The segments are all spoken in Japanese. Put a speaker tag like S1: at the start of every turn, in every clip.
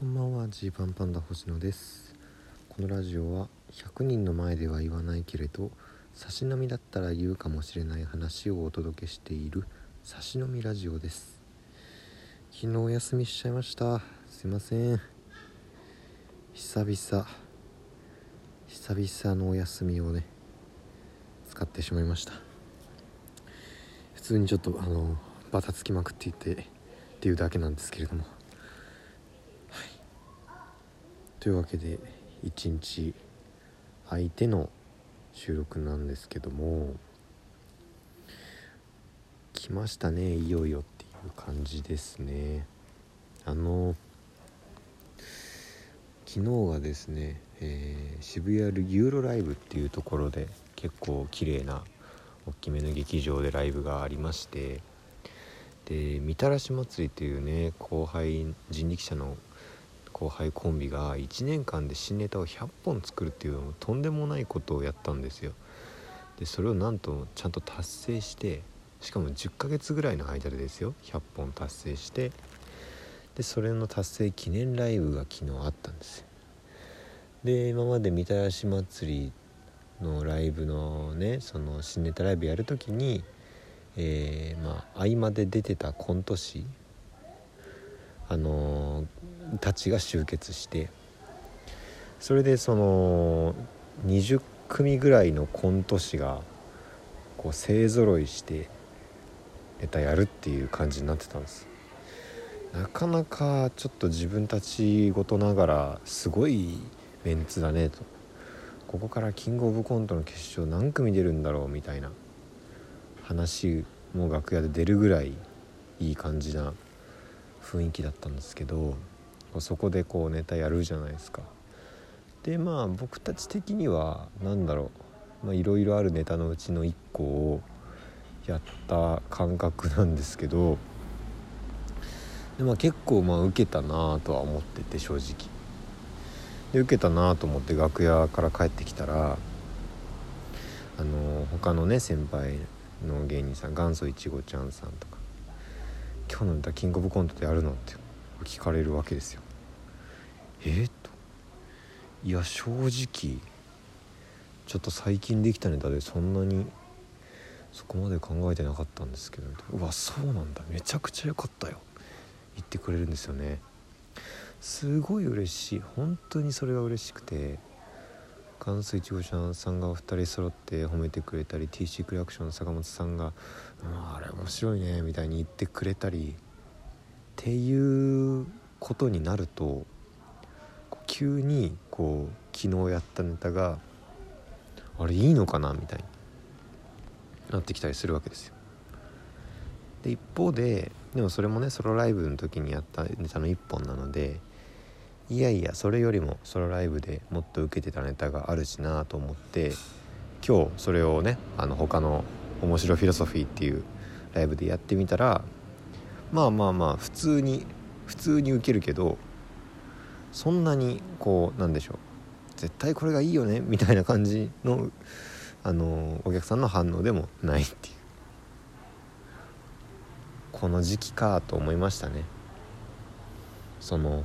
S1: こんばんはジーパンパンダ星野です。このラジオは100人の前では言わないけれど差し飲みだったら言うかもしれない話をお届けしている差し飲みラジオです。昨日お休みしちゃいました。すいません。久々久々のお休みをね使ってしまいました。普通にちょっとあのバタつきまくっていてっていうだけなんですけれども。というわけで一日空いての収録なんですけども来ましたねいよいよっていう感じですね。あの昨日がですね、えー、渋谷ユーロライブっていうところで結構綺麗な大きめの劇場でライブがありましてでみたらし祭りっていうね後輩人力車の後輩コンビが1年間で新ネタを100本作るっていうとんでもないことをやったんですよ。でそれをなんとちゃんと達成してしかも10ヶ月ぐらいの間でですよ。100本達成して。でそれの達成記念ライブが昨日あったんですよ。で今までみたらし祭りのライブのねその新ネタライブやるときにえー、まあ合間で出てたコント師あのーたちが集結してそれでその20組ぐらいのコント師がこう勢ぞろいしてネタやるっていう感じになってたんです。なかなかちょっと自分たちごとながらすごいメンツだねと。ここからキングオブコントの決勝何組出るんだろうみたいな話も楽屋で出るぐらいいい感じな雰囲気だったんですけどそこでこうネタやるじゃないですかでまあ僕たち的には何だろういろいろあるネタのうちの1個をやった感覚なんですけどで、まあ、結構まあ受けたなとは思ってて正直で受けたなと思って楽屋から帰ってきたらあの他のね先輩の芸人さん元祖いちごちゃんさんとか「今日のネタキングオブコントでやるの?」って聞かれるわけですよ。えっといや正直ちょっと最近できたネタでそんなにそこまで考えてなかったんですけどうわそうなんだ。めちゃくちゃ良かったよ。言ってくれるんですよね。すごい嬉しい。本当にそれが嬉しくて関西いちごちゃんさんがお二人揃って褒めてくれたり TC クリアクションの坂本さんが「あれ面白いね」みたいに言ってくれたりっていうことになると急にこう昨日やったネタがあれいいのかなみたいになってきたりするわけですよ。で一方ででもそれもねソロライブの時にやったネタの1本なのでいやいやそれよりもソロライブでもっと受けてたネタがあるしなと思って今日それをねあの他の「面白フィロソフィー」っていうライブでやってみたらまあまあまあ普通に普通に受けるけどそんなにこうなんでしょう。絶対これがいいよねみたいな感じのあのお客さんの反応でもないっていう。この時期かと思いましたね。その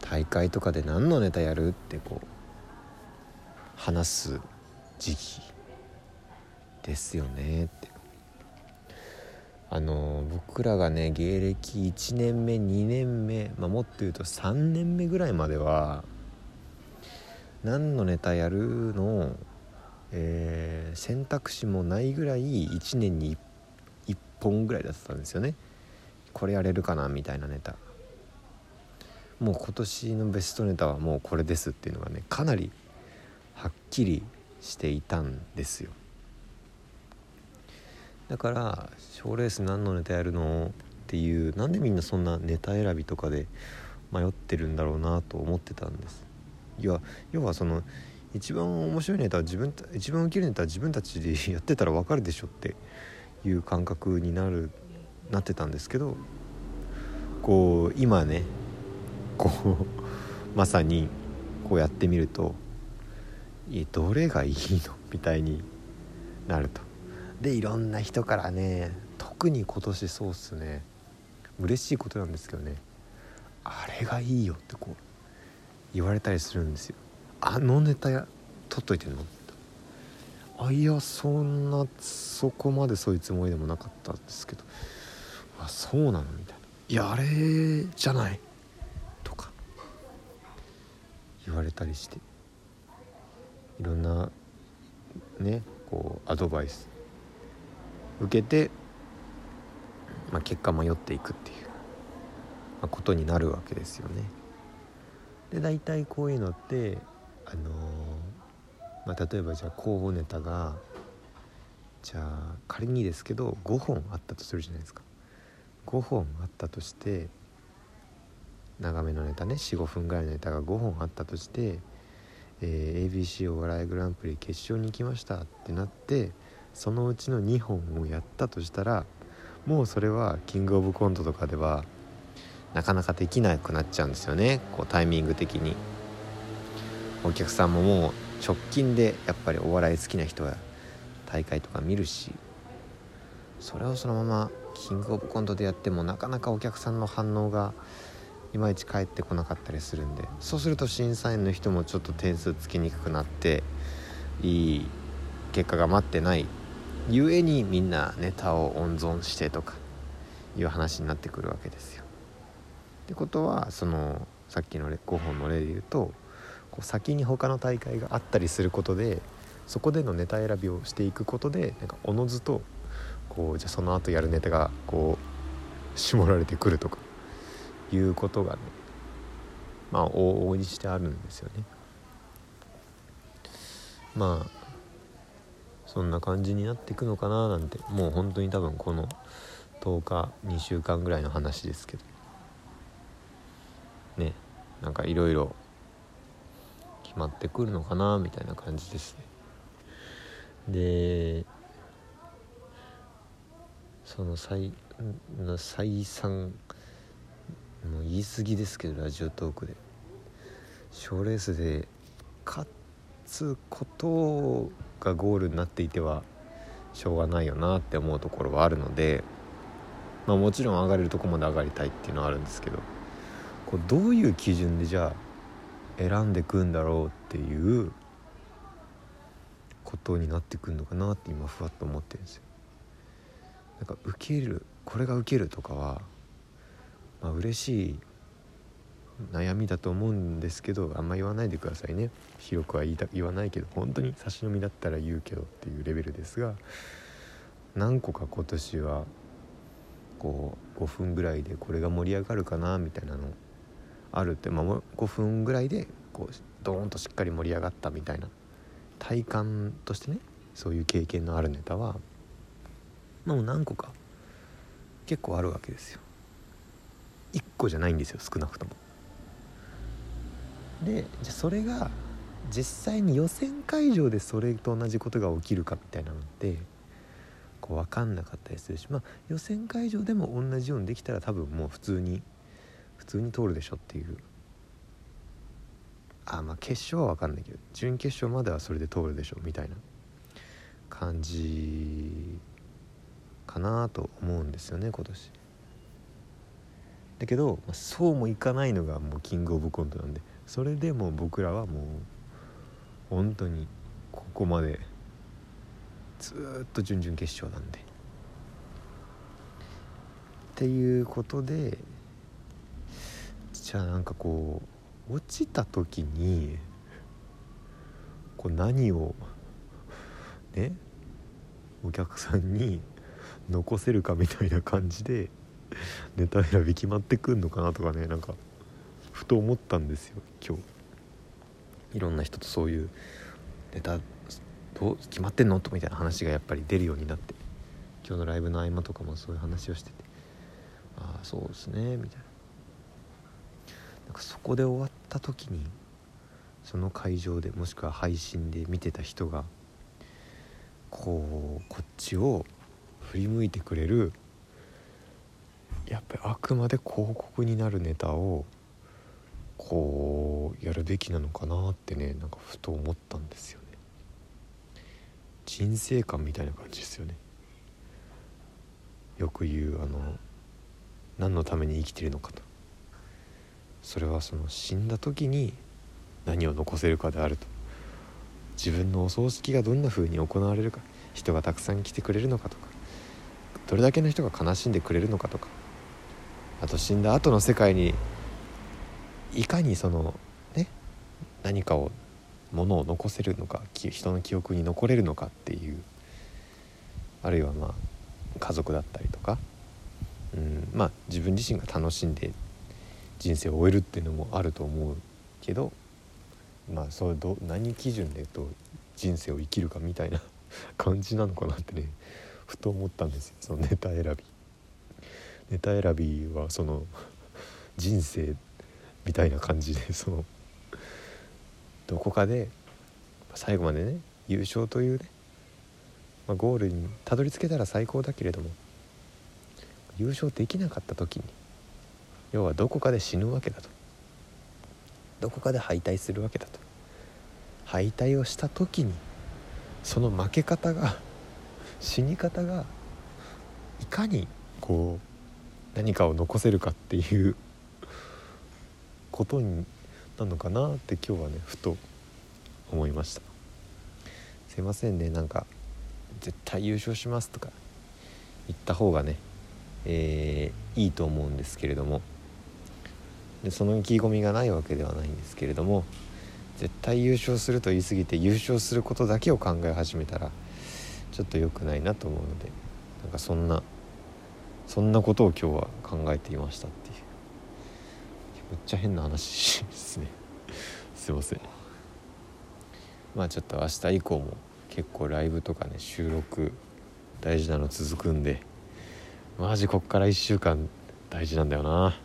S1: 大会とかで何のネタやるってこう話す時期ですよねって。あの僕らがね芸歴1年目2年目、まあ、もっと言うと3年目ぐらいまでは何のネタやるの、えー、選択肢もないぐらい1年に 1, 1本ぐらいだったんですよね。これやれるかなみたいなネタ。もう今年のベストネタはもうこれですっていうのがねかなりはっきりしていたんですよ。だから賞レース何のネタやるのっていうなんでみんなそんなネタ選びとかで迷ってるんだろうなと思ってたんです。いや要はその一番面白いネタは自分一番受けるネタは自分たちでやってたら分かるでしょっていう感覚になるなってたんですけどこう今ねこう まさにこうやってみるとどれがいいの？みたいになると。でいろんな人からね特に今年そうっすね。嬉しいことなんですけどね。あれがいいよってこう言われたりするんですよ。あのネタや取っといてんの？あいやそんなそこまでそういうつもりでもなかったんですけど。あそうなのみたいな。いやあれじゃない？とか。言われたりして。いろんなねこうアドバイス。受けて、まあ、結果迷っていくっていう、まあ、ことになるわけですよね。で大体こういうのってあのー、まあ、例えばじゃあ候補ネタがじゃあ仮にですけど5本あったとするじゃないですか。5本あったとして長めのネタね45分ぐらいのネタが5本あったとしてえー、ABC お笑いグランプリ決勝に行きましたってなってそのうちの2本をやったとしたらもうそれはキングオブコントとかではなかなかできなくなっちゃうんですよね。こうタイミング的に。お客さんももう直近でやっぱりお笑い好きな人は大会とか見るしそれをそのままキングオブコントでやってもなかなかお客さんの反応がいまいち返ってこなかったりするんでそうすると審査員の人もちょっと点数つけにくくなっていい結果が待ってないゆえにみんなネタを温存してとかいう話になってくるわけですよ。ってことはそのさっきの5本の例で言うとこう先に他の大会があったりすることでそこでのネタ選びをしていくことでなんかおのずとこうじゃあその後やるネタがこう絞られてくるとかいうことがねまあ往々にしてあるんですよね。まあそんな感じになっていくのかななんてもう本当に多分この10日2週間ぐらいの話ですけどねなんかいろいろ決まってくるのかなみたいな感じですね。でその再再三もう言い過ぎですけどラジオトークで賞レースで勝つことをがゴールになっていてはしょうがないよなって思うところはあるので、まあ、もちろん上がれるとこまで上がりたいっていうのはあるんですけどこうどういう基準でじゃあ選んでくんだろうっていうことになってくるのかなって今ふわっと思ってるんですよ。なんか受けるこれが受けるとかはまあ嬉しい悩みだと思うんですけどあんま言わないでくださいね広くは言いた言わないけど本当に差し飲みだったら言うけどっていうレベルですが何個か今年はこう5分ぐらいでこれが盛り上がるかなみたいなのあるって、まあ、5分ぐらいでこうドーンとしっかり盛り上がったみたいな体感としてねそういう経験のあるネタはもう何個か結構あるわけですよ。1個じゃないんですよ少なくとも。でじゃそれが実際に予選会場でそれと同じことが起きるかみたいなのってこう分かんなかったりするしまあ予選会場でも同じようにできたら多分もう普通に普通に通るでしょっていうあまあ決勝は分かんないけど準決勝まではそれで通るでしょみたいな感じかなと思うんですよね今年。だけど、まあ、そうもいかないのがもうキングオブコントなんでそれでも僕らはもう本当にここまでずっと準々決勝なんで。っていうことでじゃあなんかこう落ちた時にこう何をねお客さんに残せるかみたいな感じでネタ選び決まってくんのかなとかねなんかと思ったんですよ今日。いろんな人とそういうネタどう決まってんのとみたいな話がやっぱり出るようになって今日。のライブの合間とかもそういう話をしててああそうですねみたいななんかそこで終わった時にその会場でもしくは配信で見てた人がこうこっちを振り向いてくれるやっぱりあくまで広告になるネタをこうやるべきなのかなってねなんかふと思ったんですよね。人生観みたいな感じですよね。よく言うあの何のために生きてるのかと。それはその死んだ時に何を残せるかであると。自分のお葬式がどんな風に行われるか。人がたくさん来てくれるのかとか。どれだけの人が悲しんでくれるのかとか。あと死んだ後の世界にいかにそのね何かをものを残せるのか人の記憶に残れるのかっていうあるいはまあ家族だったりとか、うん、まあ自分自身が楽しんで人生を終えるっていうのもあると思うけどまあそれど何基準でと人生を生きるかみたいな感じなのかなってねふと思ったんですよそのネタ選び。ネタ選びはその人生みたいな感じで そのどこかで最後までね優勝というね、まあ、ゴールにたどり着けたら最高だけれども優勝できなかった時に要はどこかで死ぬわけだと。どこかで敗退するわけだと。敗退をした時にその負け方が死に方がいかにこう何かを残せるかっていうことになのかなって今日はねふと思いました。すいませんねなんか絶対優勝しますとか言った方がね、えー、いいと思うんですけれども。でその意気込みがないわけではないんですけれども絶対優勝すると言い過ぎて優勝することだけを考え始めたらちょっと良くないなと思うのでなんかそんなそんなことを今日は考えていましたっていう。めっちゃ変な話ですね。すいません。まあちょっと明日以降も結構ライブとかね収録大事なの続くんでマジこっから1週間大事なんだよな。